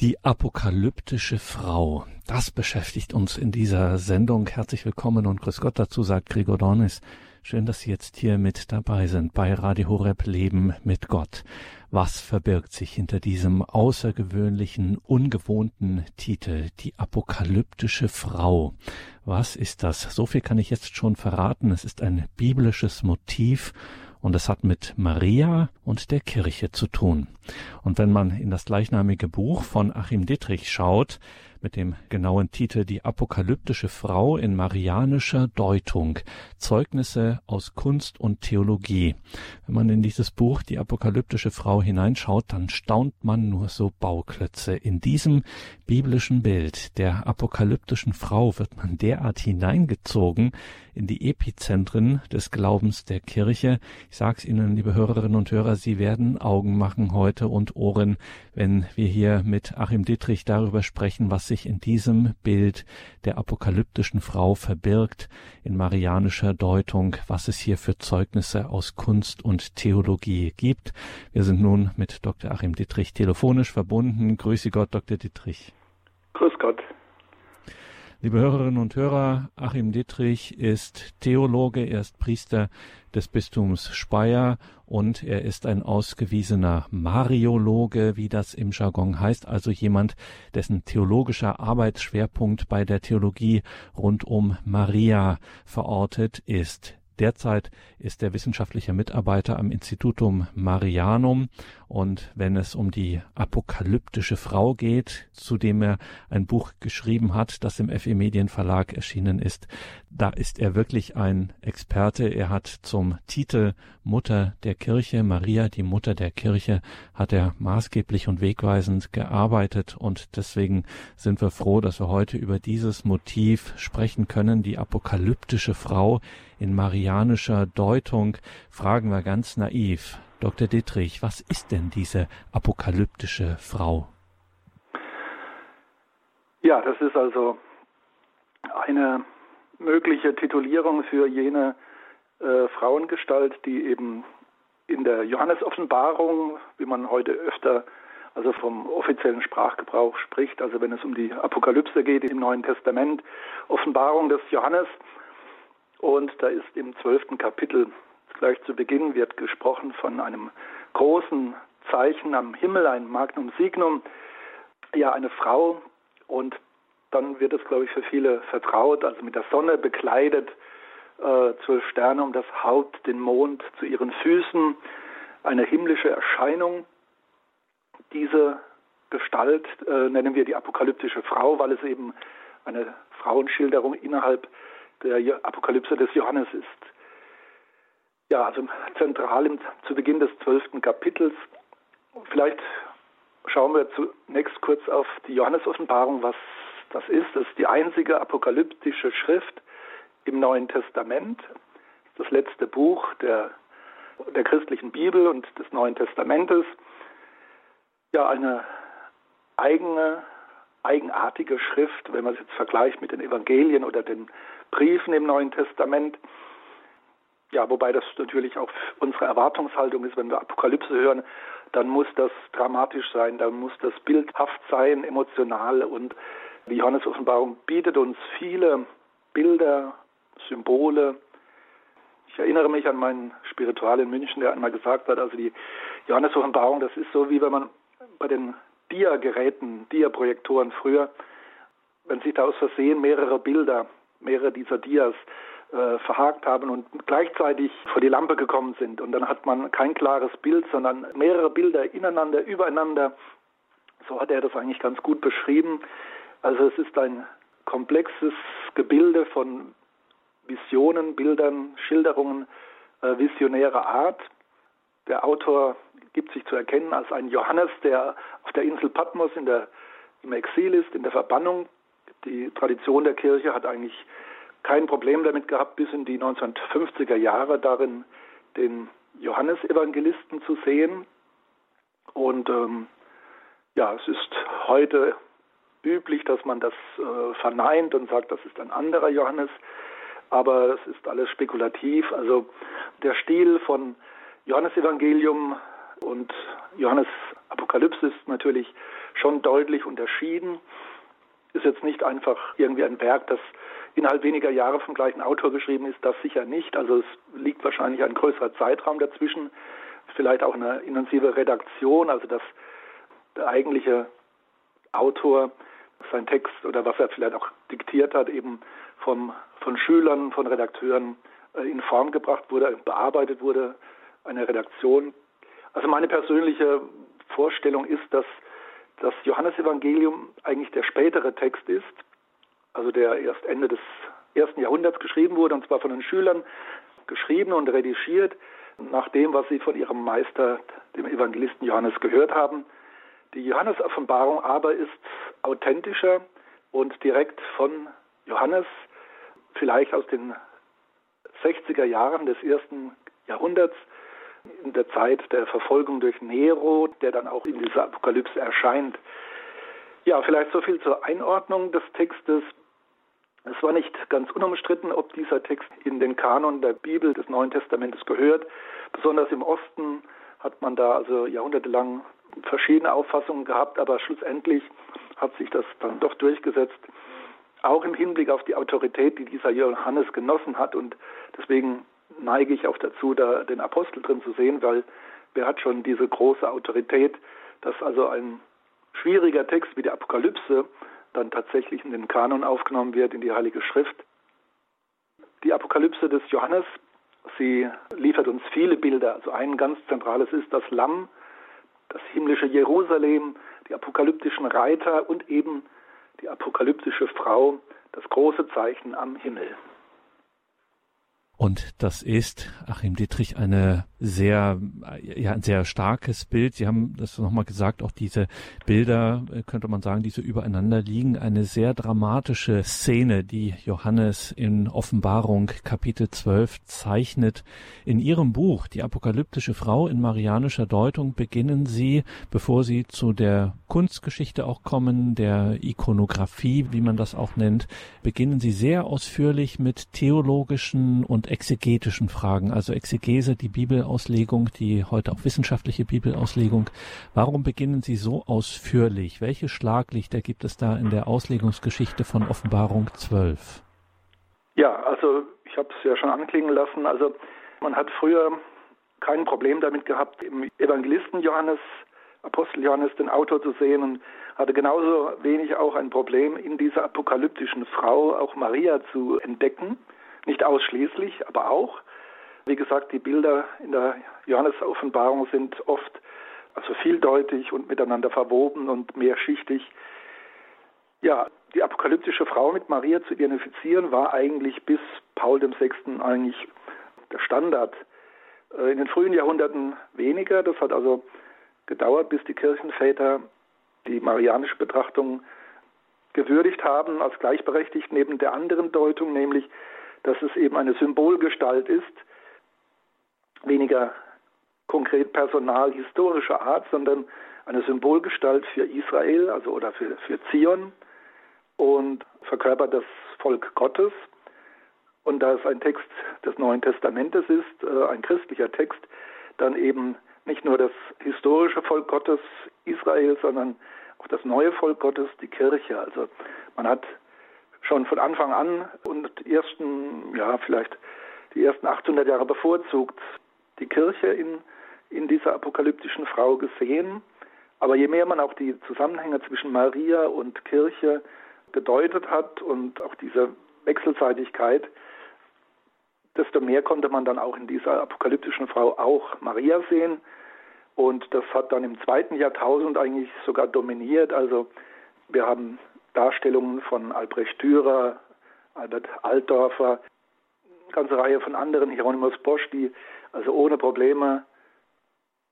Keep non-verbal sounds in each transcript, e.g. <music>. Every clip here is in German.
Die apokalyptische Frau. Das beschäftigt uns in dieser Sendung. Herzlich willkommen und grüß Gott dazu, sagt Gregor Dornis. Schön, dass Sie jetzt hier mit dabei sind bei Radio Horeb Leben mit Gott. Was verbirgt sich hinter diesem außergewöhnlichen, ungewohnten Titel, die apokalyptische Frau? Was ist das? So viel kann ich jetzt schon verraten. Es ist ein biblisches Motiv und es hat mit Maria und der Kirche zu tun. Und wenn man in das gleichnamige Buch von Achim Dittrich schaut, mit dem genauen Titel Die apokalyptische Frau in marianischer Deutung Zeugnisse aus Kunst und Theologie. Wenn man in dieses Buch Die apokalyptische Frau hineinschaut, dann staunt man nur so Bauklötze. In diesem biblischen Bild der apokalyptischen Frau wird man derart hineingezogen in die Epizentren des Glaubens der Kirche. Ich sage es Ihnen, liebe Hörerinnen und Hörer, Sie werden Augen machen heute und Ohren, wenn wir hier mit Achim Dittrich darüber sprechen, was sich in diesem Bild der apokalyptischen Frau verbirgt, in marianischer Deutung, was es hier für Zeugnisse aus Kunst und Theologie gibt. Wir sind nun mit Dr. Achim Dittrich telefonisch verbunden. Grüße Gott, Dr. Dittrich. Grüß Gott. Liebe Hörerinnen und Hörer, Achim Dittrich ist Theologe, er ist Priester des Bistums Speyer und er ist ein ausgewiesener Mariologe, wie das im Jargon heißt, also jemand, dessen theologischer Arbeitsschwerpunkt bei der Theologie rund um Maria verortet ist. Derzeit ist er wissenschaftlicher Mitarbeiter am Institutum Marianum und wenn es um die apokalyptische Frau geht, zu dem er ein Buch geschrieben hat, das im FE Medien Verlag erschienen ist, da ist er wirklich ein Experte. Er hat zum Titel Mutter der Kirche, Maria, die Mutter der Kirche, hat er maßgeblich und wegweisend gearbeitet und deswegen sind wir froh, dass wir heute über dieses Motiv sprechen können, die apokalyptische Frau in marianischer Deutung. Fragen wir ganz naiv, Dr. Dittrich, was ist denn diese apokalyptische Frau? Ja, das ist also eine mögliche Titulierung für jene äh, Frauengestalt, die eben in der Johannesoffenbarung, wie man heute öfter also vom offiziellen Sprachgebrauch spricht, also wenn es um die Apokalypse geht im Neuen Testament, Offenbarung des Johannes. Und da ist im zwölften Kapitel Gleich zu Beginn wird gesprochen von einem großen Zeichen am Himmel, ein Magnum Signum, ja eine Frau und dann wird es, glaube ich, für viele vertraut, also mit der Sonne bekleidet, äh, zwölf Sterne um das Haupt, den Mond zu ihren Füßen, eine himmlische Erscheinung. Diese Gestalt äh, nennen wir die apokalyptische Frau, weil es eben eine Frauenschilderung innerhalb der Apokalypse des Johannes ist. Ja, also zentral im, zu Beginn des zwölften Kapitels. Vielleicht schauen wir zunächst kurz auf die Johannes-Offenbarung, was das ist. Das ist die einzige apokalyptische Schrift im Neuen Testament. Das letzte Buch der, der christlichen Bibel und des Neuen Testamentes. Ja, eine eigene, eigenartige Schrift, wenn man es jetzt vergleicht mit den Evangelien oder den Briefen im Neuen Testament. Ja, wobei das natürlich auch unsere Erwartungshaltung ist, wenn wir Apokalypse hören, dann muss das dramatisch sein, dann muss das bildhaft sein, emotional und die Johannes-Offenbarung bietet uns viele Bilder, Symbole. Ich erinnere mich an meinen Spiritual in München, der einmal gesagt hat, also die Johannes-Offenbarung, das ist so wie wenn man bei den Dia-Geräten, Dia-Projektoren früher, wenn sich da aus Versehen mehrere Bilder, mehrere dieser Dias äh, verhakt haben und gleichzeitig vor die Lampe gekommen sind. Und dann hat man kein klares Bild, sondern mehrere Bilder ineinander, übereinander. So hat er das eigentlich ganz gut beschrieben. Also es ist ein komplexes Gebilde von Visionen, Bildern, Schilderungen äh, visionärer Art. Der Autor gibt sich zu erkennen als ein Johannes, der auf der Insel Patmos in der, im Exil ist, in der Verbannung. Die Tradition der Kirche hat eigentlich kein Problem damit gehabt, bis in die 1950er Jahre darin den Johannesevangelisten zu sehen. Und ähm, ja, es ist heute üblich, dass man das äh, verneint und sagt, das ist ein anderer Johannes. Aber es ist alles spekulativ. Also der Stil von Johannesevangelium und Johannes Apokalypse ist natürlich schon deutlich unterschieden. Ist jetzt nicht einfach irgendwie ein Werk, das innerhalb weniger Jahre vom gleichen Autor geschrieben ist, das sicher nicht. Also es liegt wahrscheinlich ein größerer Zeitraum dazwischen, vielleicht auch eine intensive Redaktion, also dass der eigentliche Autor sein Text oder was er vielleicht auch diktiert hat, eben vom, von Schülern, von Redakteuren äh, in Form gebracht wurde, bearbeitet wurde, eine Redaktion. Also meine persönliche Vorstellung ist, dass das Johannesevangelium eigentlich der spätere Text ist, also der erst Ende des ersten Jahrhunderts geschrieben wurde, und zwar von den Schülern geschrieben und redigiert, nach dem, was sie von ihrem Meister, dem Evangelisten Johannes, gehört haben. Die Johannes-Offenbarung aber ist authentischer und direkt von Johannes, vielleicht aus den 60er Jahren des ersten Jahrhunderts, in der Zeit der Verfolgung durch Nero, der dann auch in dieser Apokalypse erscheint. Ja, vielleicht so viel zur Einordnung des Textes. Es war nicht ganz unumstritten, ob dieser Text in den Kanon der Bibel des Neuen Testamentes gehört. Besonders im Osten hat man da also jahrhundertelang verschiedene Auffassungen gehabt, aber schlussendlich hat sich das dann doch durchgesetzt, auch im Hinblick auf die Autorität, die dieser Johannes genossen hat. Und deswegen neige ich auch dazu, da den Apostel drin zu sehen, weil wer hat schon diese große Autorität, dass also ein schwieriger Text wie die Apokalypse dann tatsächlich in den Kanon aufgenommen wird, in die Heilige Schrift. Die Apokalypse des Johannes, sie liefert uns viele Bilder. Also ein ganz zentrales ist das Lamm, das himmlische Jerusalem, die apokalyptischen Reiter und eben die apokalyptische Frau, das große Zeichen am Himmel. Und das ist, Achim Dietrich, eine sehr, ja, ein sehr starkes Bild. Sie haben das nochmal gesagt, auch diese Bilder, äh, könnte man sagen, die so übereinander liegen. Eine sehr dramatische Szene, die Johannes in Offenbarung Kapitel 12 zeichnet. In ihrem Buch, Die apokalyptische Frau in marianischer Deutung, beginnen Sie, bevor Sie zu der Kunstgeschichte auch kommen, der Ikonografie, wie man das auch nennt, beginnen Sie sehr ausführlich mit theologischen und exegetischen Fragen, also Exegese, die Bibelauslegung, die heute auch wissenschaftliche Bibelauslegung. Warum beginnen Sie so ausführlich? Welche Schlaglichter gibt es da in der Auslegungsgeschichte von Offenbarung 12? Ja, also ich habe es ja schon anklingen lassen. Also man hat früher kein Problem damit gehabt, im Evangelisten Johannes, Apostel Johannes, den Autor zu sehen und hatte genauso wenig auch ein Problem, in dieser apokalyptischen Frau auch Maria zu entdecken. Nicht ausschließlich, aber auch. Wie gesagt, die Bilder in der Johannes-Offenbarung sind oft also vieldeutig und miteinander verwoben und mehrschichtig. Ja, die apokalyptische Frau mit Maria zu identifizieren war eigentlich bis Paul VI. eigentlich der Standard. Äh, in den frühen Jahrhunderten weniger. Das hat also gedauert, bis die Kirchenväter die marianische Betrachtung gewürdigt haben als gleichberechtigt neben der anderen Deutung, nämlich dass es eben eine Symbolgestalt ist, weniger konkret personal historischer Art, sondern eine Symbolgestalt für Israel, also oder für, für Zion und verkörpert das Volk Gottes. Und da es ein Text des Neuen Testamentes ist, äh, ein christlicher Text, dann eben nicht nur das historische Volk Gottes Israel, sondern auch das neue Volk Gottes, die Kirche. Also man hat schon von Anfang an und ersten, ja, vielleicht die ersten 800 Jahre bevorzugt die Kirche in, in dieser apokalyptischen Frau gesehen. Aber je mehr man auch die Zusammenhänge zwischen Maria und Kirche gedeutet hat und auch diese Wechselseitigkeit, desto mehr konnte man dann auch in dieser apokalyptischen Frau auch Maria sehen. Und das hat dann im zweiten Jahrtausend eigentlich sogar dominiert. Also wir haben Darstellungen von Albrecht Dürer, Albert Altdorfer, eine ganze Reihe von anderen, Hieronymus Bosch, die also ohne Probleme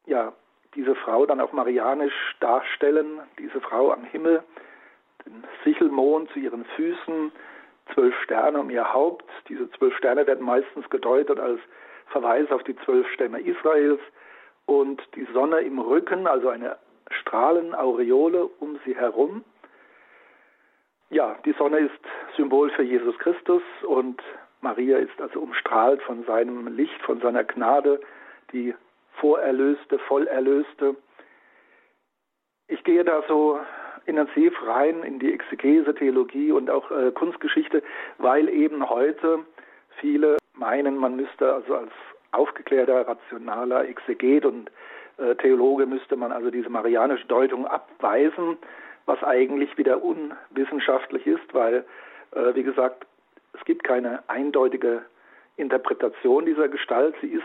ja, diese Frau dann auch marianisch darstellen, diese Frau am Himmel, den Sichelmond zu ihren Füßen, zwölf Sterne um ihr Haupt. Diese zwölf Sterne werden meistens gedeutet als Verweis auf die zwölf Stämme Israels und die Sonne im Rücken, also eine Strahlenaureole um sie herum. Ja, die Sonne ist Symbol für Jesus Christus und Maria ist also umstrahlt von seinem Licht, von seiner Gnade, die Vorerlöste, Vollerlöste. Ich gehe da so intensiv rein in die Exegese, Theologie und auch äh, Kunstgeschichte, weil eben heute viele meinen, man müsste also als aufgeklärter, rationaler Exeget und äh, Theologe müsste man also diese marianische Deutung abweisen, was eigentlich wieder unwissenschaftlich ist, weil, äh, wie gesagt, es gibt keine eindeutige Interpretation dieser Gestalt. Sie ist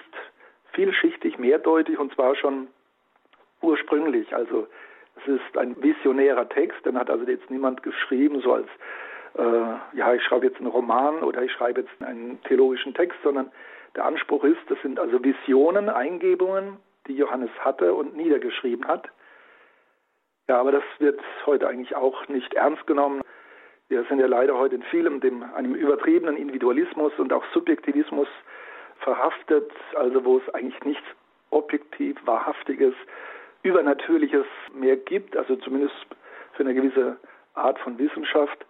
vielschichtig, mehrdeutig und zwar schon ursprünglich. Also es ist ein visionärer Text, den hat also jetzt niemand geschrieben, so als äh, ja, ich schreibe jetzt einen Roman oder ich schreibe jetzt einen theologischen Text, sondern der Anspruch ist, das sind also Visionen, Eingebungen, die Johannes hatte und niedergeschrieben hat. Ja, aber das wird heute eigentlich auch nicht ernst genommen. Wir sind ja leider heute in vielem dem, einem übertriebenen Individualismus und auch Subjektivismus verhaftet, also wo es eigentlich nichts objektiv Wahrhaftiges, Übernatürliches mehr gibt, also zumindest für eine gewisse Art von Wissenschaft.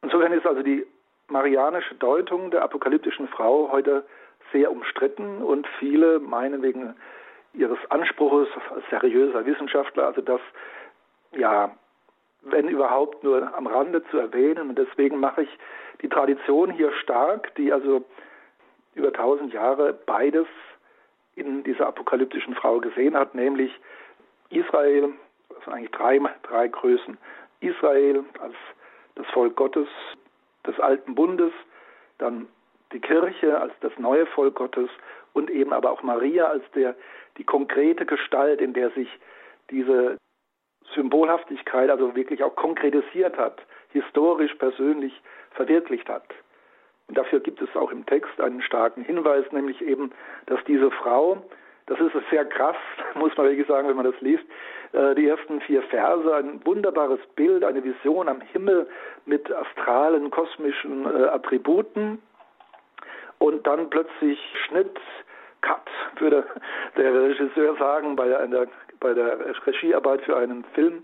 Insofern ist also die marianische Deutung der apokalyptischen Frau heute sehr umstritten und viele meinen wegen ihres Anspruches als seriöser Wissenschaftler, also das ja, wenn überhaupt nur am Rande zu erwähnen. Und deswegen mache ich die Tradition hier stark, die also über tausend Jahre beides in dieser apokalyptischen Frau gesehen hat, nämlich Israel, das sind eigentlich drei, drei Größen. Israel als das Volk Gottes des alten Bundes, dann die Kirche als das neue Volk Gottes und eben aber auch Maria als der, die konkrete Gestalt, in der sich diese Symbolhaftigkeit also wirklich auch konkretisiert hat, historisch, persönlich verwirklicht hat. Und dafür gibt es auch im Text einen starken Hinweis, nämlich eben, dass diese Frau, das ist sehr krass, <laughs> muss man wirklich sagen, wenn man das liest, äh, die ersten vier Verse, ein wunderbares Bild, eine Vision am Himmel mit astralen, kosmischen äh, Attributen. Und dann plötzlich Schnitt, Cut, würde der Regisseur sagen, bei, einer, bei der Regiearbeit für einen Film.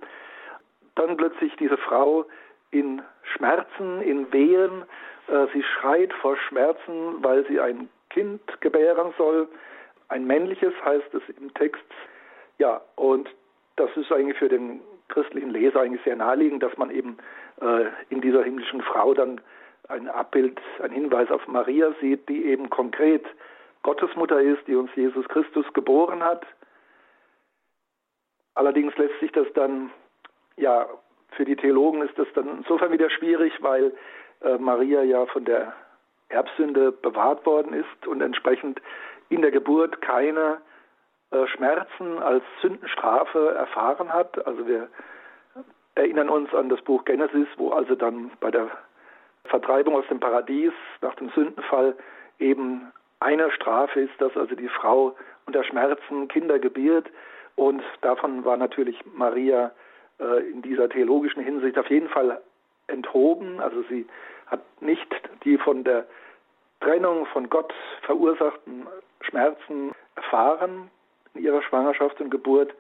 Dann plötzlich diese Frau in Schmerzen, in Wehen, äh, sie schreit vor Schmerzen, weil sie ein Kind gebären soll. Ein männliches heißt es im Text. Ja, und das ist eigentlich für den christlichen Leser eigentlich sehr naheliegend, dass man eben äh, in dieser himmlischen Frau dann ein Abbild, ein Hinweis auf Maria sieht, die eben konkret Gottesmutter ist, die uns Jesus Christus geboren hat. Allerdings lässt sich das dann, ja, für die Theologen ist das dann insofern wieder schwierig, weil äh, Maria ja von der Erbsünde bewahrt worden ist und entsprechend in der Geburt keine äh, Schmerzen als Sündenstrafe erfahren hat. Also wir erinnern uns an das Buch Genesis, wo also dann bei der Vertreibung aus dem Paradies nach dem Sündenfall eben eine Strafe ist, dass also die Frau unter Schmerzen Kinder gebiert. Und davon war natürlich Maria äh, in dieser theologischen Hinsicht auf jeden Fall enthoben. Also sie hat nicht die von der Trennung von Gott verursachten Schmerzen erfahren in ihrer Schwangerschaft und Geburt.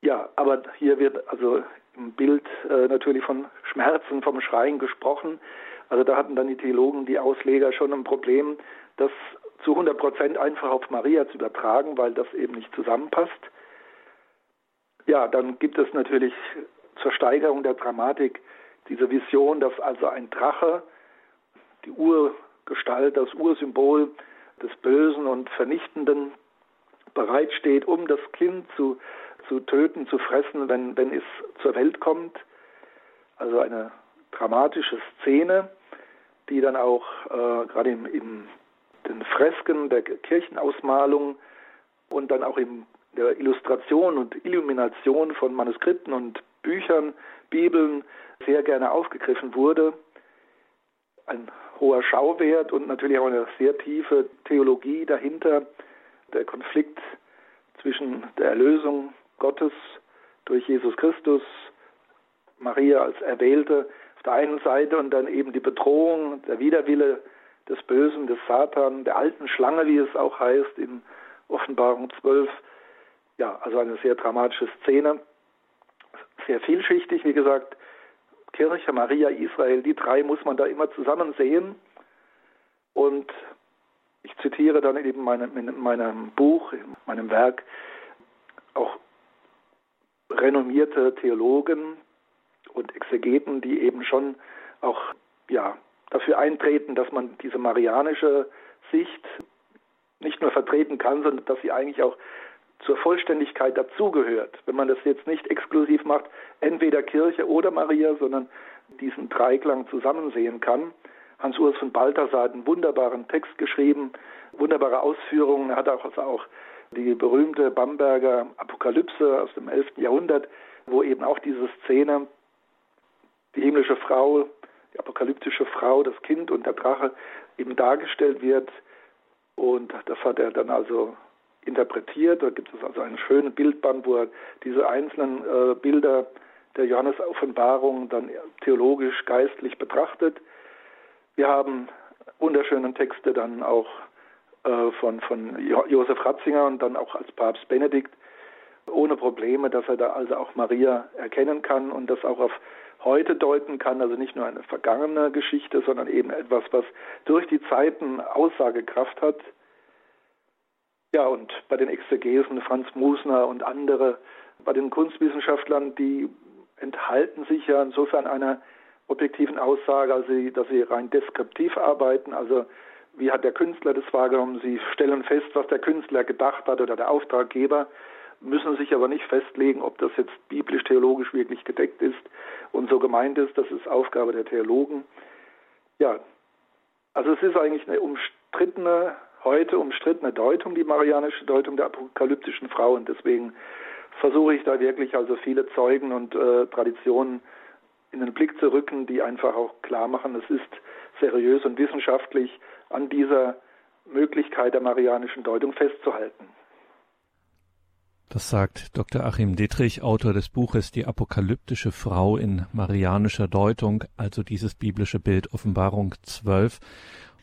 Ja, aber hier wird also im Bild äh, natürlich von Schmerzen, vom Schreien gesprochen. Also da hatten dann die Theologen, die Ausleger schon ein Problem, das zu 100 Prozent einfach auf Maria zu übertragen, weil das eben nicht zusammenpasst. Ja, dann gibt es natürlich zur Steigerung der Dramatik diese Vision, dass also ein Drache, die Urgestalt, das Ursymbol des Bösen und Vernichtenden bereitsteht, um das Kind zu, zu töten, zu fressen, wenn, wenn es zur Welt kommt. Also eine dramatische Szene, die dann auch äh, gerade in, in den Fresken der Kirchenausmalung und dann auch in der Illustration und Illumination von Manuskripten und Büchern, Bibeln sehr gerne aufgegriffen wurde. Ein hoher Schauwert und natürlich auch eine sehr tiefe Theologie dahinter. Der Konflikt zwischen der Erlösung Gottes durch Jesus Christus, Maria als Erwählte auf der einen Seite und dann eben die Bedrohung, der Widerwille des Bösen, des Satan, der alten Schlange, wie es auch heißt in Offenbarung 12. Ja, also eine sehr dramatische Szene. Sehr vielschichtig, wie gesagt, Kirche, Maria, Israel, die drei muss man da immer zusammen sehen. Und ich zitiere dann eben in meinem Buch, in meinem Werk, auch renommierte Theologen und Exegeten, die eben schon auch ja, dafür eintreten, dass man diese marianische Sicht nicht nur vertreten kann, sondern dass sie eigentlich auch zur Vollständigkeit dazugehört. Wenn man das jetzt nicht exklusiv macht, entweder Kirche oder Maria, sondern diesen Dreiklang zusammen sehen kann. Hans-Urs von Balthasar hat einen wunderbaren Text geschrieben, wunderbare Ausführungen. Er hat auch, also auch die berühmte Bamberger Apokalypse aus dem 11. Jahrhundert, wo eben auch diese Szene, die himmlische Frau, die apokalyptische Frau, das Kind und der Drache eben dargestellt wird. Und das hat er dann also interpretiert. Da gibt es also einen schönen Bildband, wo er diese einzelnen äh, Bilder der Johannes-Offenbarung dann theologisch, geistlich betrachtet. Wir haben wunderschöne Texte dann auch äh, von, von Josef Ratzinger und dann auch als Papst Benedikt ohne Probleme, dass er da also auch Maria erkennen kann und das auch auf heute deuten kann, also nicht nur eine vergangene Geschichte, sondern eben etwas, was durch die Zeiten Aussagekraft hat. Ja, und bei den Exegesen Franz Musner und andere, bei den Kunstwissenschaftlern, die enthalten sich ja insofern einer objektiven Aussage, also dass sie rein deskriptiv arbeiten, also wie hat der Künstler das wahrgenommen, sie stellen fest, was der Künstler gedacht hat oder der Auftraggeber, müssen sich aber nicht festlegen, ob das jetzt biblisch-theologisch wirklich gedeckt ist und so gemeint ist, das ist Aufgabe der Theologen. Ja, also es ist eigentlich eine umstrittene, heute umstrittene Deutung, die marianische Deutung der apokalyptischen Frau und deswegen versuche ich da wirklich also viele Zeugen und äh, Traditionen in den Blick zu rücken, die einfach auch klar machen, es ist seriös und wissenschaftlich an dieser Möglichkeit der marianischen Deutung festzuhalten. Das sagt Dr. Achim Dietrich, Autor des Buches Die apokalyptische Frau in marianischer Deutung, also dieses biblische Bild Offenbarung 12.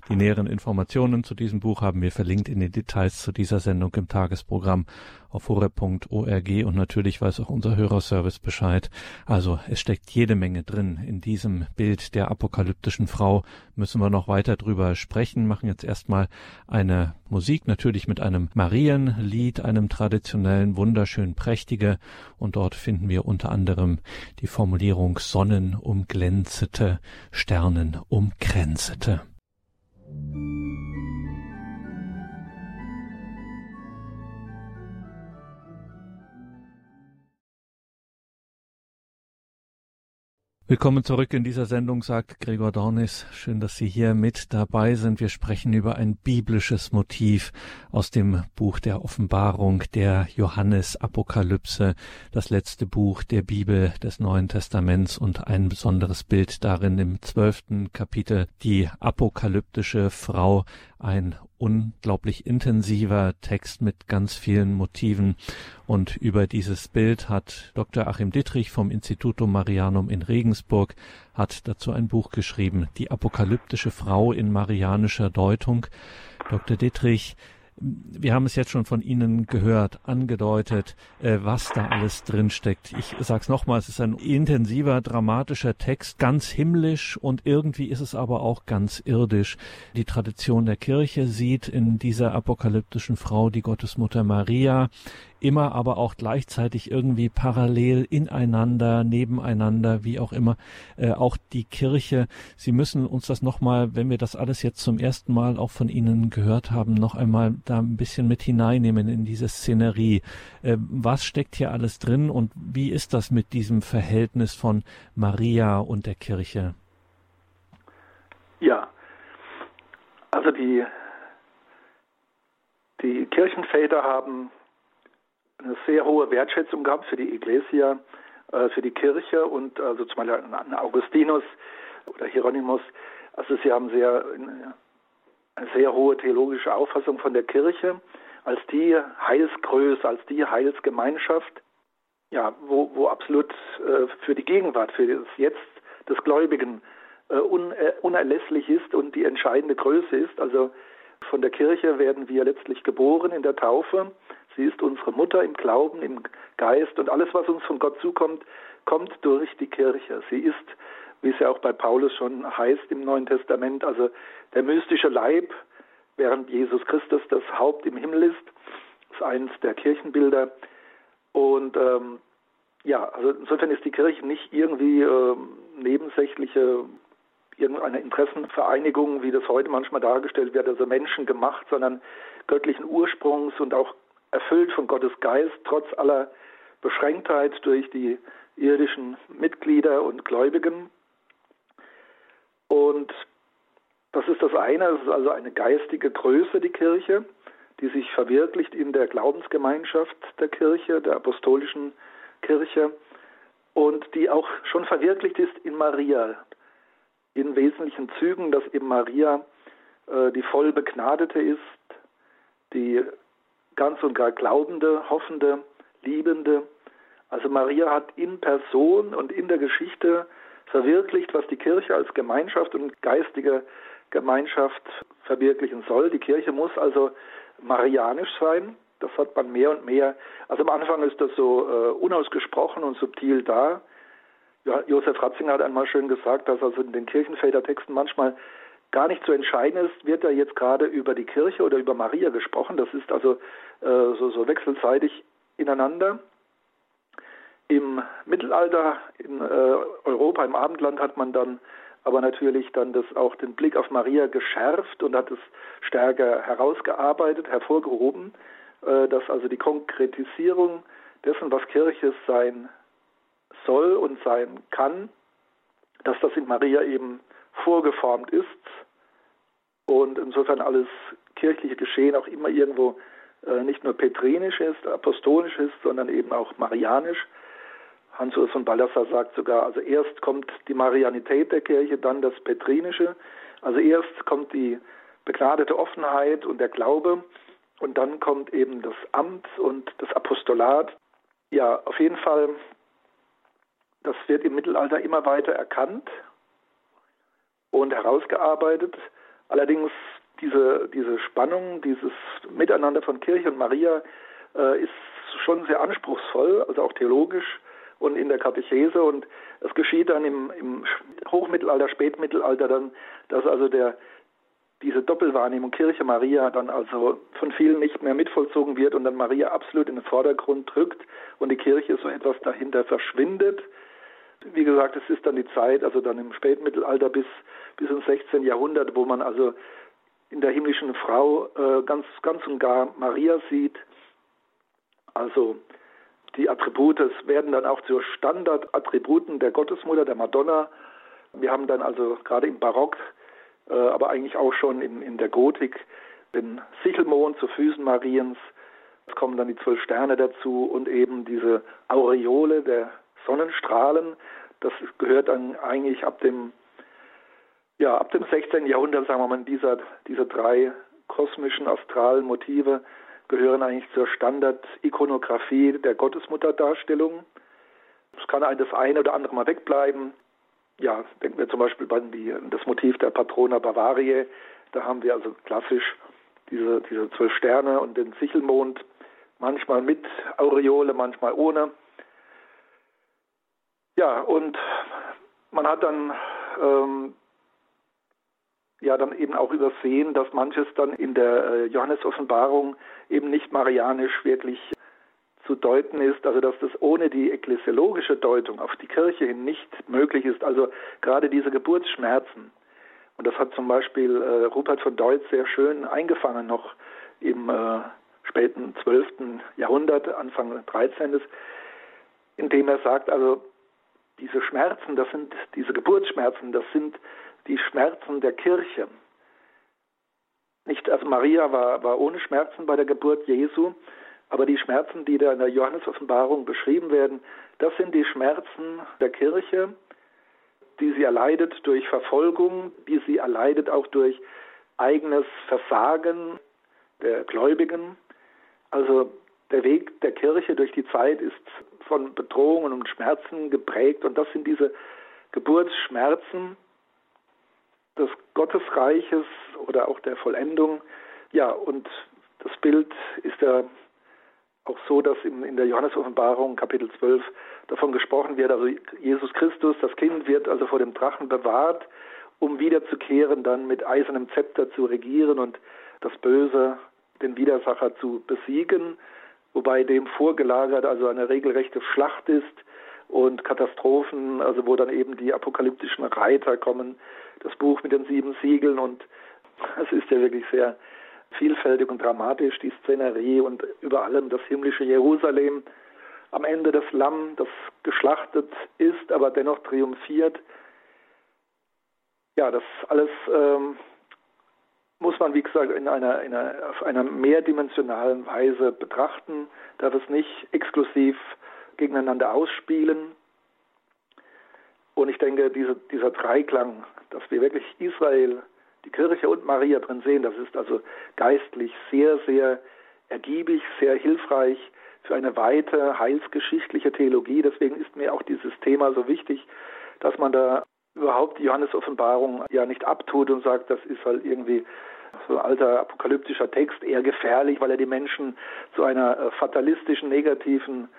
Die näheren Informationen zu diesem Buch haben wir verlinkt in den Details zu dieser Sendung im Tagesprogramm auf horeb.org und natürlich weiß auch unser Hörerservice Bescheid. Also es steckt jede Menge drin. In diesem Bild der apokalyptischen Frau müssen wir noch weiter drüber sprechen, machen jetzt erstmal eine Musik, natürlich mit einem Marienlied, einem traditionellen, wunderschön prächtige und dort finden wir unter anderem die Formulierung Sonnen umglänzete, Sternen umkränzete. thank you Willkommen zurück in dieser Sendung, sagt Gregor Dornis. Schön, dass Sie hier mit dabei sind. Wir sprechen über ein biblisches Motiv aus dem Buch der Offenbarung, der Johannes-Apokalypse, das letzte Buch der Bibel des Neuen Testaments und ein besonderes Bild darin im zwölften Kapitel, die apokalyptische Frau, ein unglaublich intensiver Text mit ganz vielen Motiven. Und über dieses Bild hat Dr. Achim Dittrich vom Institutum Marianum in Regensburg hat dazu ein Buch geschrieben, Die apokalyptische Frau in marianischer Deutung. Dr. Dittrich, wir haben es jetzt schon von Ihnen gehört, angedeutet, äh, was da alles drinsteckt. Ich sage es nochmal, es ist ein intensiver, dramatischer Text, ganz himmlisch und irgendwie ist es aber auch ganz irdisch. Die Tradition der Kirche sieht in dieser apokalyptischen Frau die Gottesmutter Maria, immer aber auch gleichzeitig irgendwie parallel ineinander, nebeneinander, wie auch immer, äh, auch die Kirche. Sie müssen uns das nochmal, wenn wir das alles jetzt zum ersten Mal auch von Ihnen gehört haben, noch einmal da ein bisschen mit hineinnehmen in diese Szenerie. Äh, was steckt hier alles drin und wie ist das mit diesem Verhältnis von Maria und der Kirche? Ja, also die, die Kirchenväter haben eine sehr hohe Wertschätzung gehabt für die Iglesia, äh, für die Kirche und also zum Beispiel Augustinus oder Hieronymus. Also sie haben sehr, eine sehr hohe theologische Auffassung von der Kirche als die Heilsgröße, als die Heilsgemeinschaft, ja, wo, wo absolut äh, für die Gegenwart, für das Jetzt des Gläubigen äh, un, äh, unerlässlich ist und die entscheidende Größe ist. Also von der Kirche werden wir letztlich geboren in der Taufe Sie ist unsere Mutter im Glauben, im Geist und alles, was uns von Gott zukommt, kommt durch die Kirche. Sie ist, wie es ja auch bei Paulus schon heißt im Neuen Testament, also der mystische Leib, während Jesus Christus das Haupt im Himmel ist, ist eines der Kirchenbilder. Und ähm, ja, also insofern ist die Kirche nicht irgendwie äh, nebensächliche irgendeine Interessenvereinigung, wie das heute manchmal dargestellt wird, also Menschen gemacht, sondern göttlichen Ursprungs und auch erfüllt von Gottes Geist, trotz aller Beschränktheit durch die irdischen Mitglieder und Gläubigen. Und das ist das eine, es ist also eine geistige Größe, die Kirche, die sich verwirklicht in der Glaubensgemeinschaft der Kirche, der apostolischen Kirche und die auch schon verwirklicht ist in Maria, in wesentlichen Zügen, dass eben Maria äh, die voll Begnadete ist, die ganz und gar glaubende, hoffende, liebende. Also Maria hat in Person und in der Geschichte verwirklicht, was die Kirche als Gemeinschaft und geistige Gemeinschaft verwirklichen soll. Die Kirche muss also marianisch sein. Das hat man mehr und mehr. Also am Anfang ist das so äh, unausgesprochen und subtil da. Josef Ratzinger hat einmal schön gesagt, dass also in den Kirchenvätertexten manchmal gar nicht zu entscheiden ist, wird da jetzt gerade über die Kirche oder über Maria gesprochen. Das ist also äh, so, so wechselseitig ineinander. Im Mittelalter in äh, Europa, im Abendland, hat man dann aber natürlich dann das auch den Blick auf Maria geschärft und hat es stärker herausgearbeitet, hervorgehoben, äh, dass also die Konkretisierung dessen, was Kirche sein soll und sein kann, dass das in Maria eben vorgeformt ist und insofern alles kirchliche Geschehen auch immer irgendwo äh, nicht nur petrinisch ist, apostolisch ist, sondern eben auch marianisch. Hans-Urs von Balthasar sagt sogar, also erst kommt die Marianität der Kirche, dann das Petrinische. Also erst kommt die begnadete Offenheit und der Glaube und dann kommt eben das Amt und das Apostolat. Ja, auf jeden Fall das wird im Mittelalter immer weiter erkannt und herausgearbeitet. Allerdings diese, diese Spannung, dieses Miteinander von Kirche und Maria äh, ist schon sehr anspruchsvoll, also auch theologisch und in der Katechese. Und es geschieht dann im, im Hochmittelalter, Spätmittelalter dann, dass also der, diese Doppelwahrnehmung Kirche Maria dann also von vielen nicht mehr mitvollzogen wird und dann Maria absolut in den Vordergrund drückt und die Kirche so etwas dahinter verschwindet. Wie gesagt, es ist dann die Zeit, also dann im Spätmittelalter bis, bis ins 16. Jahrhundert, wo man also in der himmlischen Frau äh, ganz, ganz und gar Maria sieht. Also die Attribute werden dann auch zu Standardattributen der Gottesmutter, der Madonna. Wir haben dann also gerade im Barock, äh, aber eigentlich auch schon in, in der Gotik den Sichelmond zu Füßen Mariens. Es kommen dann die zwölf Sterne dazu und eben diese Aureole der Sonnenstrahlen. Das gehört dann eigentlich ab dem, ja, ab dem 16. Jahrhundert, sagen wir mal, dieser, diese drei kosmischen astralen Motive gehören eigentlich zur Standard-Ikonografie der Gottesmutterdarstellung. Es kann ein das eine oder andere mal wegbleiben. Ja, denken wir zum Beispiel an die, das Motiv der Patrona Bavariae. Da haben wir also klassisch diese, diese zwölf Sterne und den Sichelmond, manchmal mit Aureole, manchmal ohne. Ja, und man hat dann ähm, ja dann eben auch übersehen, dass manches dann in der äh, Johannes-Offenbarung eben nicht marianisch wirklich zu deuten ist, also dass das ohne die ekklesiologische Deutung auf die Kirche hin nicht möglich ist. Also gerade diese Geburtsschmerzen, und das hat zum Beispiel äh, Rupert von Deutz sehr schön eingefangen noch im äh, späten 12. Jahrhundert, Anfang 13. indem er sagt, also diese Schmerzen, das sind diese Geburtsschmerzen, das sind die Schmerzen der Kirche. Nicht, also Maria war, war ohne Schmerzen bei der Geburt Jesu, aber die Schmerzen, die da in der Johannes-Offenbarung beschrieben werden, das sind die Schmerzen der Kirche, die sie erleidet durch Verfolgung, die sie erleidet auch durch eigenes Versagen der Gläubigen. Also der Weg der Kirche durch die Zeit ist von Bedrohungen und Schmerzen geprägt und das sind diese Geburtsschmerzen des Gottesreiches oder auch der Vollendung. Ja, und das Bild ist ja auch so, dass in, in der Johannes-Offenbarung, Kapitel 12, davon gesprochen wird, also Jesus Christus, das Kind wird also vor dem Drachen bewahrt, um wiederzukehren, dann mit eisernem Zepter zu regieren und das Böse, den Widersacher zu besiegen wobei dem vorgelagert also eine regelrechte Schlacht ist, und Katastrophen, also wo dann eben die apokalyptischen Reiter kommen, das Buch mit den sieben Siegeln und es ist ja wirklich sehr vielfältig und dramatisch, die Szenerie und über allem das himmlische Jerusalem. Am Ende das Lamm, das geschlachtet ist, aber dennoch triumphiert. Ja, das alles ähm, muss man, wie gesagt, in einer, in einer, auf einer mehrdimensionalen Weise betrachten, darf es nicht exklusiv gegeneinander ausspielen. Und ich denke, diese, dieser Dreiklang, dass wir wirklich Israel, die Kirche und Maria drin sehen, das ist also geistlich sehr, sehr ergiebig, sehr hilfreich für eine weite heilsgeschichtliche Theologie. Deswegen ist mir auch dieses Thema so wichtig, dass man da überhaupt die Johannes-Offenbarung ja nicht abtut und sagt, das ist halt irgendwie so ein alter apokalyptischer Text, eher gefährlich, weil er die Menschen zu einer äh, fatalistischen, negativen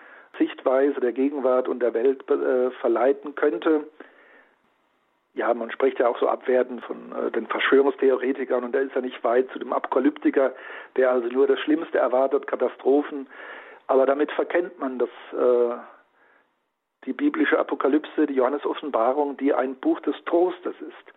Sichtweise der Gegenwart und der Welt äh, verleiten könnte. Ja, man spricht ja auch so abwertend von äh, den Verschwörungstheoretikern und der ist ja nicht weit zu dem Apokalyptiker, der also nur das Schlimmste erwartet, Katastrophen. Aber damit verkennt man, dass äh, die biblische Apokalypse, die Johannes-Offenbarung, die ein Buch des Trostes ist,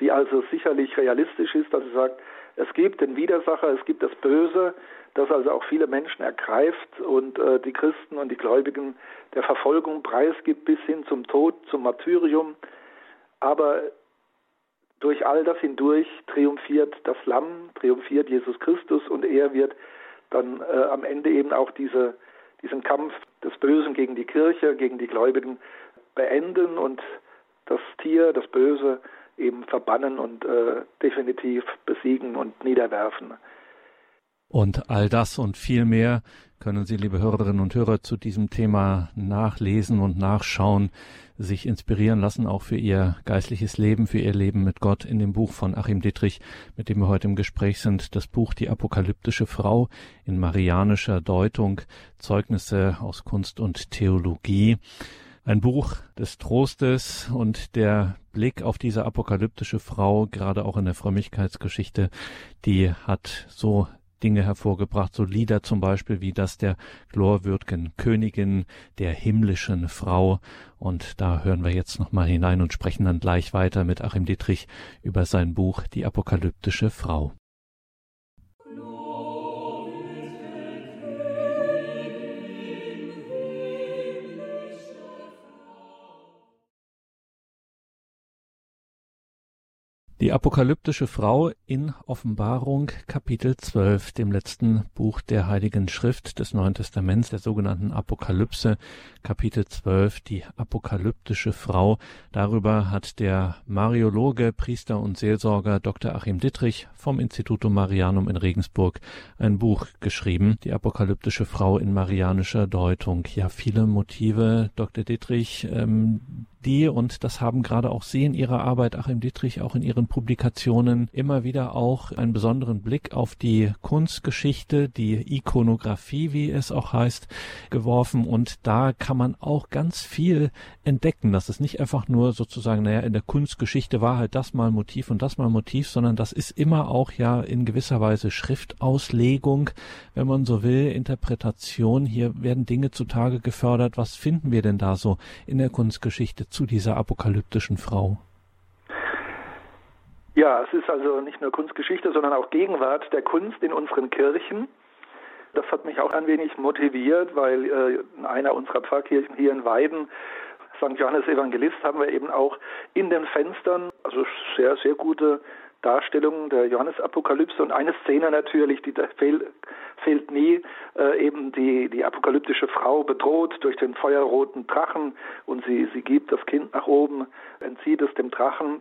die also sicherlich realistisch ist, dass sie sagt, es gibt den Widersacher, es gibt das Böse, das also auch viele Menschen ergreift und äh, die Christen und die Gläubigen der Verfolgung preisgibt bis hin zum Tod, zum Martyrium. Aber durch all das hindurch triumphiert das Lamm, triumphiert Jesus Christus und er wird dann äh, am Ende eben auch diese, diesen Kampf des Bösen gegen die Kirche, gegen die Gläubigen beenden und das Tier, das Böse eben verbannen und äh, definitiv besiegen und niederwerfen. Und all das und viel mehr können Sie, liebe Hörerinnen und Hörer, zu diesem Thema nachlesen und nachschauen, sich inspirieren lassen, auch für Ihr geistliches Leben, für Ihr Leben mit Gott in dem Buch von Achim Dittrich, mit dem wir heute im Gespräch sind, das Buch Die apokalyptische Frau in marianischer Deutung, Zeugnisse aus Kunst und Theologie. Ein Buch des Trostes und der Blick auf diese apokalyptische Frau, gerade auch in der Frömmigkeitsgeschichte, die hat so Dinge hervorgebracht, so Lieder zum Beispiel wie das der glorwürdgen Königin, der himmlischen Frau. Und da hören wir jetzt nochmal hinein und sprechen dann gleich weiter mit Achim Dietrich über sein Buch Die apokalyptische Frau. Die apokalyptische Frau in Offenbarung Kapitel 12, dem letzten Buch der Heiligen Schrift des Neuen Testaments, der sogenannten Apokalypse, Kapitel 12, die apokalyptische Frau. Darüber hat der Mariologe, Priester und Seelsorger Dr. Achim Dittrich vom Institutum Marianum in Regensburg ein Buch geschrieben, die apokalyptische Frau in marianischer Deutung. Ja, viele Motive, Dr. Dittrich, ähm, die, und das haben gerade auch Sie in Ihrer Arbeit, Achim Dietrich, auch in Ihren Publikationen immer wieder auch einen besonderen Blick auf die Kunstgeschichte, die Ikonografie, wie es auch heißt, geworfen. Und da kann man auch ganz viel entdecken. Das ist nicht einfach nur sozusagen, naja, in der Kunstgeschichte war halt das mal Motiv und das mal Motiv, sondern das ist immer auch ja in gewisser Weise Schriftauslegung, wenn man so will, Interpretation. Hier werden Dinge zutage gefördert. Was finden wir denn da so in der Kunstgeschichte zu dieser apokalyptischen Frau? Ja, es ist also nicht nur Kunstgeschichte, sondern auch Gegenwart der Kunst in unseren Kirchen. Das hat mich auch ein wenig motiviert, weil äh, in einer unserer Pfarrkirchen hier in Weiden, St. Johannes Evangelist, haben wir eben auch in den Fenstern, also sehr, sehr gute Darstellungen der Johannesapokalypse und eine Szene natürlich, die fehl, fehlt nie, äh, eben die, die apokalyptische Frau bedroht durch den feuerroten Drachen und sie, sie gibt das Kind nach oben, entzieht es dem Drachen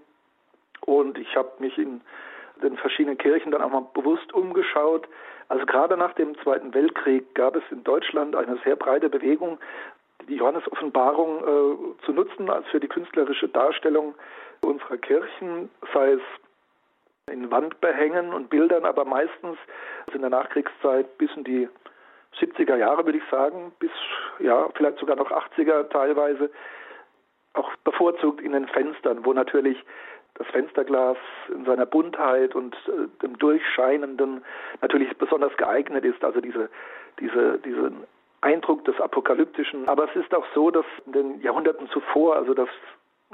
und ich habe mich in den verschiedenen Kirchen dann auch mal bewusst umgeschaut. Also gerade nach dem Zweiten Weltkrieg gab es in Deutschland eine sehr breite Bewegung, die Johannes-Offenbarung äh, zu nutzen als für die künstlerische Darstellung unserer Kirchen, sei es in Wandbehängen und Bildern, aber meistens in der Nachkriegszeit bis in die 70er Jahre, würde ich sagen, bis ja, vielleicht sogar noch 80er teilweise, auch bevorzugt in den Fenstern, wo natürlich das Fensterglas in seiner Buntheit und äh, dem Durchscheinenden natürlich besonders geeignet ist, also diese, diese, diesen Eindruck des Apokalyptischen. Aber es ist auch so, dass in den Jahrhunderten zuvor, also das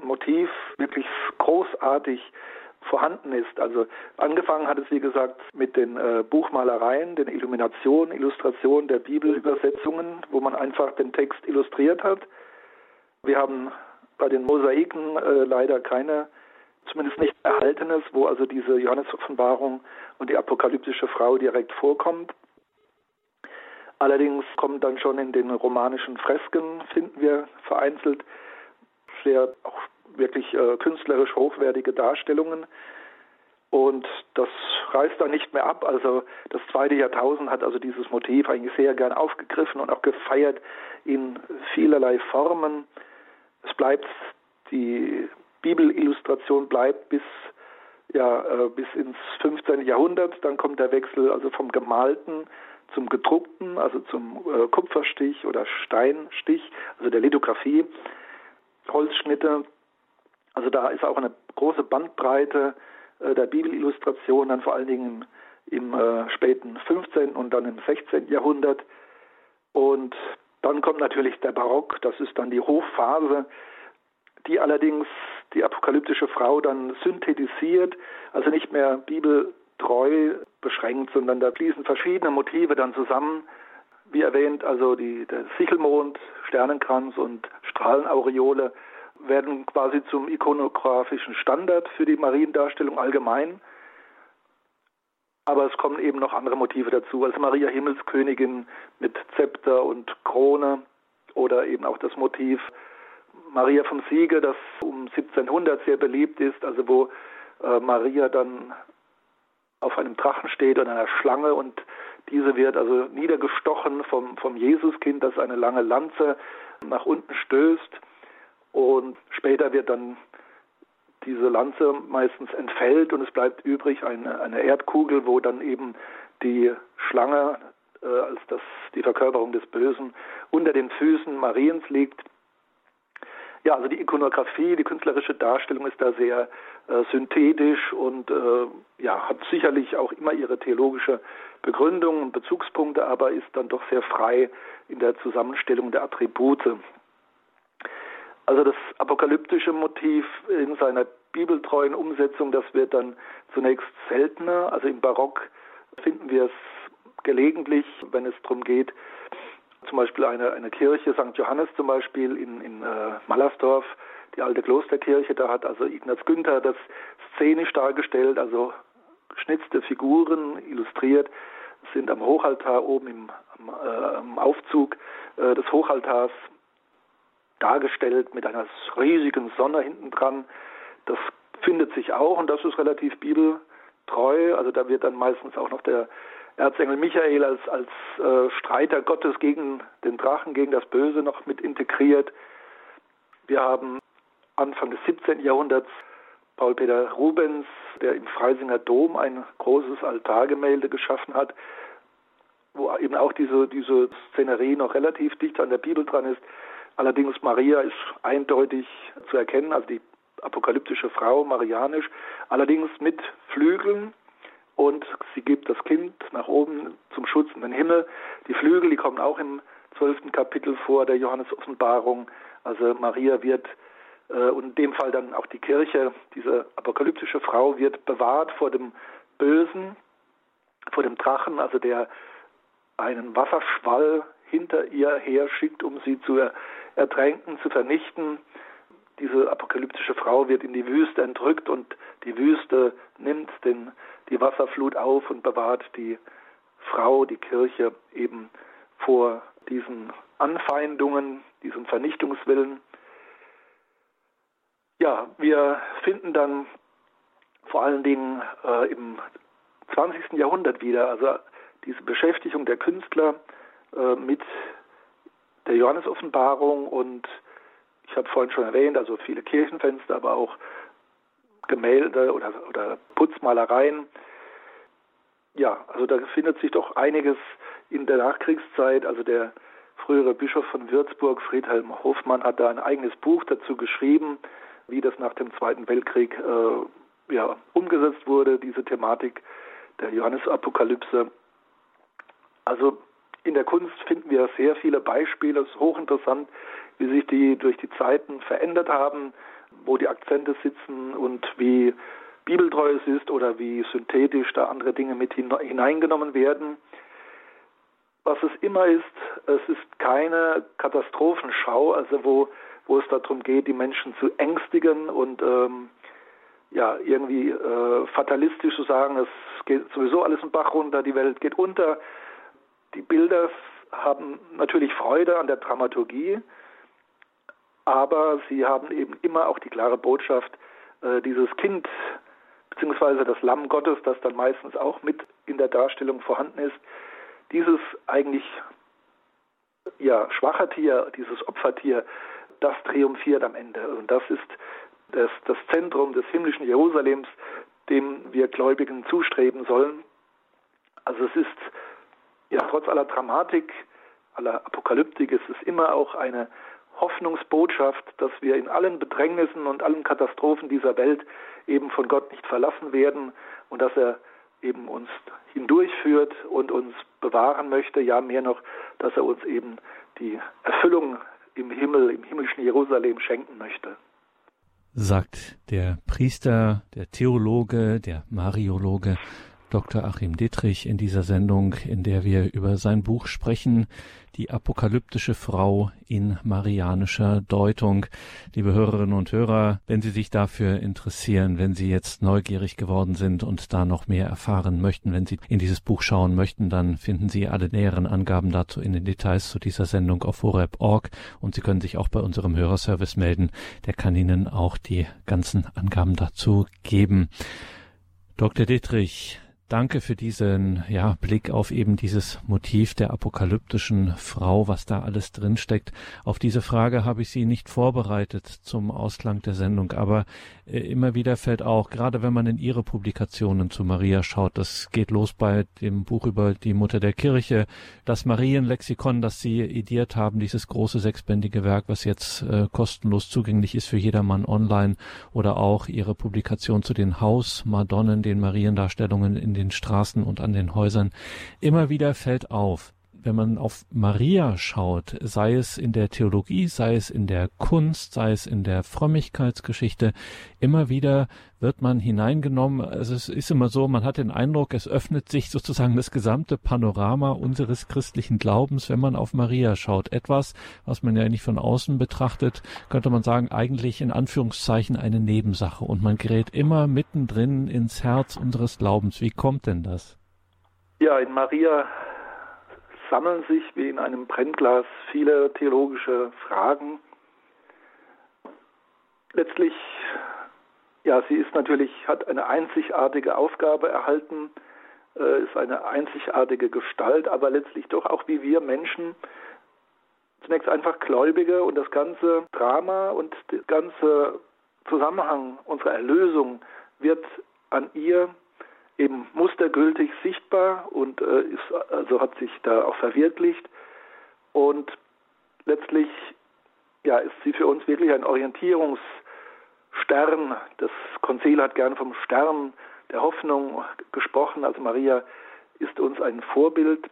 Motiv wirklich großartig vorhanden ist. Also angefangen hat es, wie gesagt, mit den äh, Buchmalereien, den Illuminationen, Illustrationen der Bibelübersetzungen, wo man einfach den Text illustriert hat. Wir haben bei den Mosaiken äh, leider keine, zumindest nicht erhaltenes, wo also diese Johannes-Offenbarung und die apokalyptische Frau direkt vorkommt. Allerdings kommen dann schon in den romanischen Fresken, finden wir vereinzelt sehr auch wirklich äh, künstlerisch hochwertige Darstellungen. Und das reißt dann nicht mehr ab. Also das zweite Jahrtausend hat also dieses Motiv eigentlich sehr gern aufgegriffen und auch gefeiert in vielerlei Formen. Es bleibt, die Bibelillustration bleibt bis, ja, äh, bis ins 15. Jahrhundert. Dann kommt der Wechsel also vom Gemalten zum Gedruckten, also zum äh, Kupferstich oder Steinstich, also der Lithografie, Holzschnitte also da ist auch eine große Bandbreite äh, der Bibelillustration, dann vor allen Dingen im, im äh, späten 15. und dann im 16. Jahrhundert. Und dann kommt natürlich der Barock, das ist dann die Hochphase, die allerdings die apokalyptische Frau dann synthetisiert, also nicht mehr bibeltreu beschränkt, sondern da fließen verschiedene Motive dann zusammen. Wie erwähnt, also die, der Sichelmond, Sternenkranz und Strahlenaureole werden quasi zum ikonografischen Standard für die Mariendarstellung allgemein. Aber es kommen eben noch andere Motive dazu, also Maria Himmelskönigin mit Zepter und Krone oder eben auch das Motiv Maria vom Siege, das um 1700 sehr beliebt ist, also wo äh, Maria dann auf einem Drachen steht und einer Schlange und diese wird also niedergestochen vom, vom Jesuskind, das eine lange Lanze nach unten stößt. Und später wird dann diese Lanze meistens entfällt und es bleibt übrig eine, eine Erdkugel, wo dann eben die Schlange äh, als das, die Verkörperung des Bösen unter den Füßen Mariens liegt. Ja, also die Ikonografie, die künstlerische Darstellung ist da sehr äh, synthetisch und äh, ja, hat sicherlich auch immer ihre theologische Begründung und Bezugspunkte, aber ist dann doch sehr frei in der Zusammenstellung der Attribute. Also das apokalyptische Motiv in seiner bibeltreuen Umsetzung, das wird dann zunächst seltener. Also im Barock finden wir es gelegentlich, wenn es darum geht, zum Beispiel eine, eine Kirche, St. Johannes zum Beispiel in, in äh, Mallersdorf, die alte Klosterkirche, da hat also Ignaz Günther das szenisch dargestellt, also geschnitzte Figuren illustriert, sind am Hochaltar oben im, am, äh, am Aufzug äh, des Hochaltars dargestellt mit einer riesigen Sonne hinten dran. Das findet sich auch und das ist relativ bibeltreu. Also da wird dann meistens auch noch der Erzengel Michael als, als äh, Streiter Gottes gegen den Drachen, gegen das Böse noch mit integriert. Wir haben Anfang des 17. Jahrhunderts Paul Peter Rubens, der im Freisinger Dom ein großes Altargemälde geschaffen hat, wo eben auch diese, diese Szenerie noch relativ dicht an der Bibel dran ist. Allerdings Maria ist eindeutig zu erkennen, also die apokalyptische Frau, marianisch, allerdings mit Flügeln und sie gibt das Kind nach oben zum Schutz in den Himmel. Die Flügel, die kommen auch im zwölften Kapitel vor der Johannes-Offenbarung. Also Maria wird äh, und in dem Fall dann auch die Kirche, diese apokalyptische Frau wird bewahrt vor dem Bösen, vor dem Drachen, also der einen Wasserschwall hinter ihr her schickt, um sie zu ertränken, zu vernichten. Diese apokalyptische Frau wird in die Wüste entrückt und die Wüste nimmt den, die Wasserflut auf und bewahrt die Frau, die Kirche eben vor diesen Anfeindungen, diesem Vernichtungswillen. Ja, wir finden dann vor allen Dingen äh, im 20. Jahrhundert wieder, also diese Beschäftigung der Künstler äh, mit der Johannesoffenbarung und ich habe vorhin schon erwähnt, also viele Kirchenfenster, aber auch Gemälde oder, oder Putzmalereien. Ja, also da findet sich doch einiges in der Nachkriegszeit. Also der frühere Bischof von Würzburg, Friedhelm Hofmann, hat da ein eigenes Buch dazu geschrieben, wie das nach dem Zweiten Weltkrieg äh, ja, umgesetzt wurde, diese Thematik der Johannesapokalypse. Also In der Kunst finden wir sehr viele Beispiele. Es ist hochinteressant, wie sich die durch die Zeiten verändert haben, wo die Akzente sitzen und wie bibeltreu es ist oder wie synthetisch da andere Dinge mit hineingenommen werden. Was es immer ist, es ist keine Katastrophenschau, also wo, wo es darum geht, die Menschen zu ängstigen und ähm, ja, irgendwie äh, fatalistisch zu sagen, es geht sowieso alles im Bach runter, die Welt geht unter. Die Bilder haben natürlich Freude an der Dramaturgie, aber sie haben eben immer auch die klare Botschaft, äh, dieses Kind beziehungsweise das Lamm Gottes, das dann meistens auch mit in der Darstellung vorhanden ist, dieses eigentlich ja, schwache Tier, dieses Opfertier, das triumphiert am Ende. Und das ist das, das Zentrum des himmlischen Jerusalems, dem wir Gläubigen zustreben sollen. Also es ist ja trotz aller Dramatik, aller Apokalyptik, es ist immer auch eine Hoffnungsbotschaft, dass wir in allen Bedrängnissen und allen Katastrophen dieser Welt eben von Gott nicht verlassen werden und dass er eben uns hindurchführt und uns bewahren möchte, ja mehr noch, dass er uns eben die Erfüllung im Himmel, im himmlischen Jerusalem schenken möchte. Sagt der Priester, der Theologe, der Mariologe Dr. Achim Dittrich in dieser Sendung, in der wir über sein Buch sprechen, die apokalyptische Frau in marianischer Deutung. Liebe Hörerinnen und Hörer, wenn Sie sich dafür interessieren, wenn Sie jetzt neugierig geworden sind und da noch mehr erfahren möchten, wenn Sie in dieses Buch schauen möchten, dann finden Sie alle näheren Angaben dazu in den Details zu dieser Sendung auf horeb.org und Sie können sich auch bei unserem Hörerservice melden. Der kann Ihnen auch die ganzen Angaben dazu geben. Dr. Dittrich, Danke für diesen ja, Blick auf eben dieses Motiv der apokalyptischen Frau, was da alles drinsteckt. Auf diese Frage habe ich Sie nicht vorbereitet zum Ausklang der Sendung, aber äh, immer wieder fällt auch, gerade wenn man in Ihre Publikationen zu Maria schaut, das geht los bei dem Buch über die Mutter der Kirche, das Marienlexikon, das Sie ediert haben, dieses große sechsbändige Werk, was jetzt äh, kostenlos zugänglich ist für jedermann online, oder auch Ihre Publikation zu den Hausmadonnen, den Mariendarstellungen in den den Straßen und an den Häusern. Immer wieder fällt auf, wenn man auf Maria schaut, sei es in der Theologie, sei es in der Kunst, sei es in der Frömmigkeitsgeschichte, immer wieder wird man hineingenommen. Also es ist immer so, man hat den Eindruck, es öffnet sich sozusagen das gesamte Panorama unseres christlichen Glaubens, wenn man auf Maria schaut. Etwas, was man ja nicht von außen betrachtet, könnte man sagen, eigentlich in Anführungszeichen eine Nebensache. Und man gerät immer mittendrin ins Herz unseres Glaubens. Wie kommt denn das? Ja, in Maria sammeln sich wie in einem Brennglas viele theologische Fragen. Letztlich, ja, sie ist natürlich, hat eine einzigartige Aufgabe erhalten, äh, ist eine einzigartige Gestalt, aber letztlich doch auch wie wir Menschen zunächst einfach Gläubige und das ganze Drama und der ganze Zusammenhang unserer Erlösung wird an ihr eben mustergültig sichtbar und äh, ist, also hat sich da auch verwirklicht. Und letztlich ja, ist sie für uns wirklich ein Orientierungsstern. Das Konzil hat gern vom Stern der Hoffnung gesprochen. Also Maria ist uns ein Vorbild.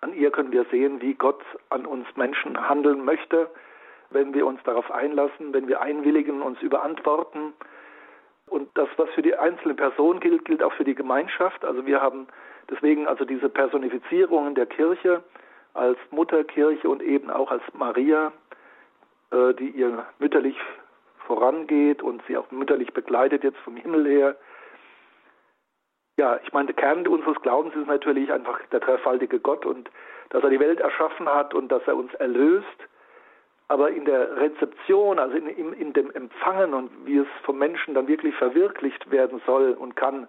An ihr können wir sehen, wie Gott an uns Menschen handeln möchte, wenn wir uns darauf einlassen, wenn wir einwilligen, uns überantworten und das, was für die einzelne Person gilt, gilt auch für die Gemeinschaft. Also wir haben deswegen also diese Personifizierungen der Kirche als Mutterkirche und eben auch als Maria, äh, die ihr mütterlich vorangeht und sie auch mütterlich begleitet jetzt vom Himmel her. Ja, ich meine, der Kern unseres Glaubens ist natürlich einfach der dreifaltige Gott und dass er die Welt erschaffen hat und dass er uns erlöst aber in der Rezeption, also in, in, in, dem Empfangen und wie es vom Menschen dann wirklich verwirklicht werden soll und kann,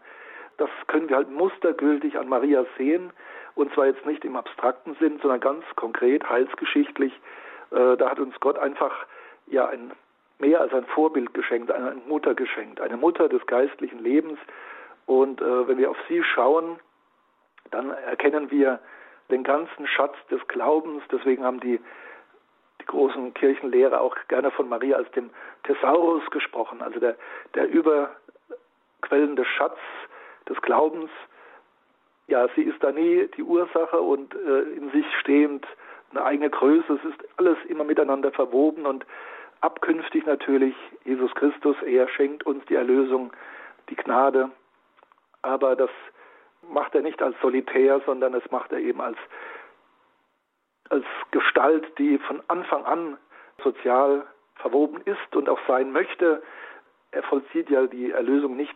das können wir halt mustergültig an Maria sehen. Und zwar jetzt nicht im abstrakten Sinn, sondern ganz konkret, heilsgeschichtlich. Äh, da hat uns Gott einfach ja ein mehr als ein Vorbild geschenkt, eine Mutter geschenkt, eine Mutter des geistlichen Lebens. Und äh, wenn wir auf sie schauen, dann erkennen wir den ganzen Schatz des Glaubens. Deswegen haben die großen Kirchenlehre auch gerne von Maria als dem Thesaurus gesprochen, also der, der überquellende Schatz des Glaubens. ja, sie ist da nie die Ursache und äh, in sich stehend eine eigene Größe. Es ist alles immer miteinander verwoben und abkünftig natürlich Jesus Christus. Er schenkt uns die Erlösung, die Gnade. Aber das macht er nicht als solitär, sondern das macht er eben als, als Gestalt, die von Anfang an sozial verwoben ist und auch sein möchte. Er vollzieht ja die Erlösung nicht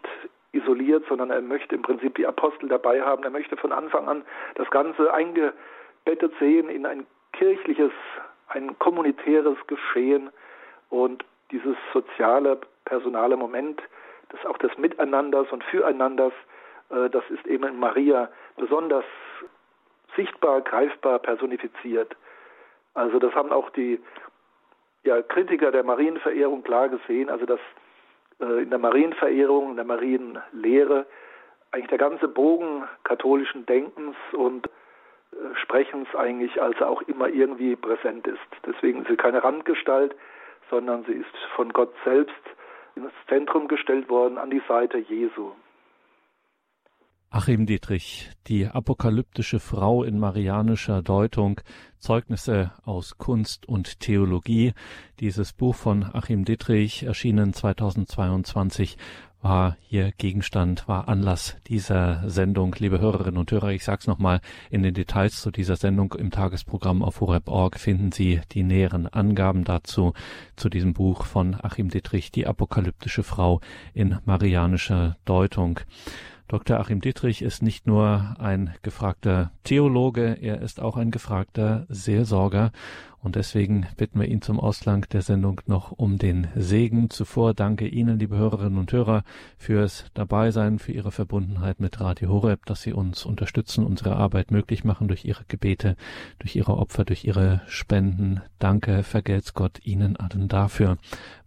isoliert, sondern er möchte im Prinzip die Apostel dabei haben. Er möchte von Anfang an das Ganze eingebettet sehen in ein kirchliches, ein kommunitäres Geschehen und dieses soziale, personale Moment, das auch des Miteinanders und Füreinanders, äh, das ist eben in Maria besonders sichtbar, greifbar personifiziert. Also das haben auch die ja, Kritiker der Marienverehrung klar gesehen, also dass äh, in der Marienverehrung, in der Marienlehre eigentlich der ganze Bogen katholischen Denkens und äh, Sprechens eigentlich also auch immer irgendwie präsent ist. Deswegen ist sie keine Randgestalt, sondern sie ist von Gott selbst ins Zentrum gestellt worden, an die Seite Jesu. Achim Dietrich, die apokalyptische Frau in marianischer Deutung, Zeugnisse aus Kunst und Theologie. Dieses Buch von Achim Dietrich, erschienen 2022, war hier Gegenstand, war Anlass dieser Sendung. Liebe Hörerinnen und Hörer, ich sag's nochmal, in den Details zu dieser Sendung im Tagesprogramm auf horeb.org finden Sie die näheren Angaben dazu, zu diesem Buch von Achim Dietrich, die apokalyptische Frau in marianischer Deutung. Dr. Achim Dietrich ist nicht nur ein gefragter Theologe, er ist auch ein gefragter Seelsorger und deswegen bitten wir ihn zum Ausgang der Sendung noch um den Segen. Zuvor danke Ihnen, liebe Hörerinnen und Hörer, fürs Dabeisein, für Ihre Verbundenheit mit Radio Horeb, dass Sie uns unterstützen, unsere Arbeit möglich machen durch Ihre Gebete, durch Ihre Opfer, durch Ihre Spenden. Danke, vergelt's Gott Ihnen allen dafür.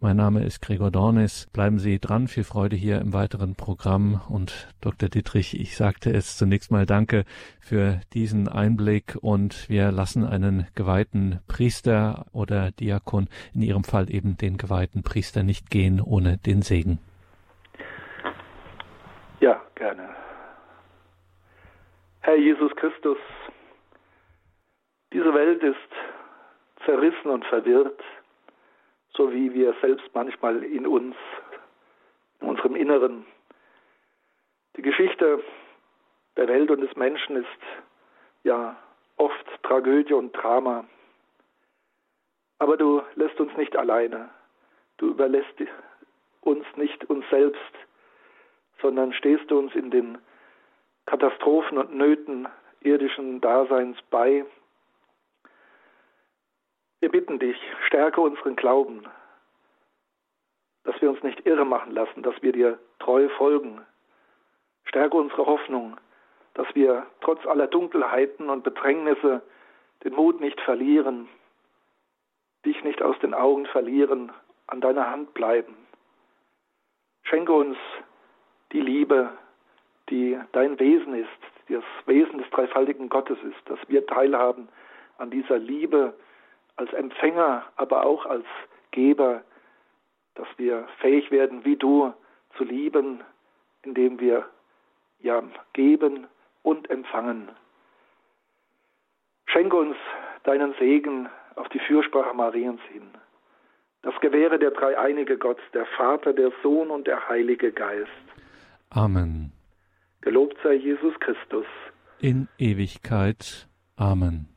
Mein Name ist Gregor Dornis. Bleiben Sie dran. Viel Freude hier im weiteren Programm. Und Dr. Dietrich, ich sagte es zunächst mal Danke für diesen Einblick und wir lassen einen geweihten Priester oder Diakon, in Ihrem Fall eben den geweihten Priester, nicht gehen ohne den Segen. Ja, gerne. Herr Jesus Christus, diese Welt ist zerrissen und verwirrt, so wie wir selbst manchmal in uns, in unserem Inneren. Die Geschichte der Welt und des Menschen ist ja oft Tragödie und Drama. Aber du lässt uns nicht alleine. Du überlässt uns nicht uns selbst, sondern stehst du uns in den Katastrophen und Nöten irdischen Daseins bei. Wir bitten dich, stärke unseren Glauben, dass wir uns nicht irre machen lassen, dass wir dir treu folgen. Stärke unsere Hoffnung, dass wir trotz aller Dunkelheiten und Bedrängnisse den Mut nicht verlieren, dich nicht aus den Augen verlieren, an deiner Hand bleiben. Schenke uns die Liebe, die dein Wesen ist, die das Wesen des dreifaltigen Gottes ist, dass wir teilhaben an dieser Liebe als Empfänger, aber auch als Geber, dass wir fähig werden, wie du zu lieben, indem wir ja geben und empfangen. Schenke uns deinen Segen auf die Fürsprache Mariens hin. Das gewähre der dreieinige Gott, der Vater, der Sohn und der Heilige Geist. Amen. Gelobt sei Jesus Christus. In Ewigkeit. Amen.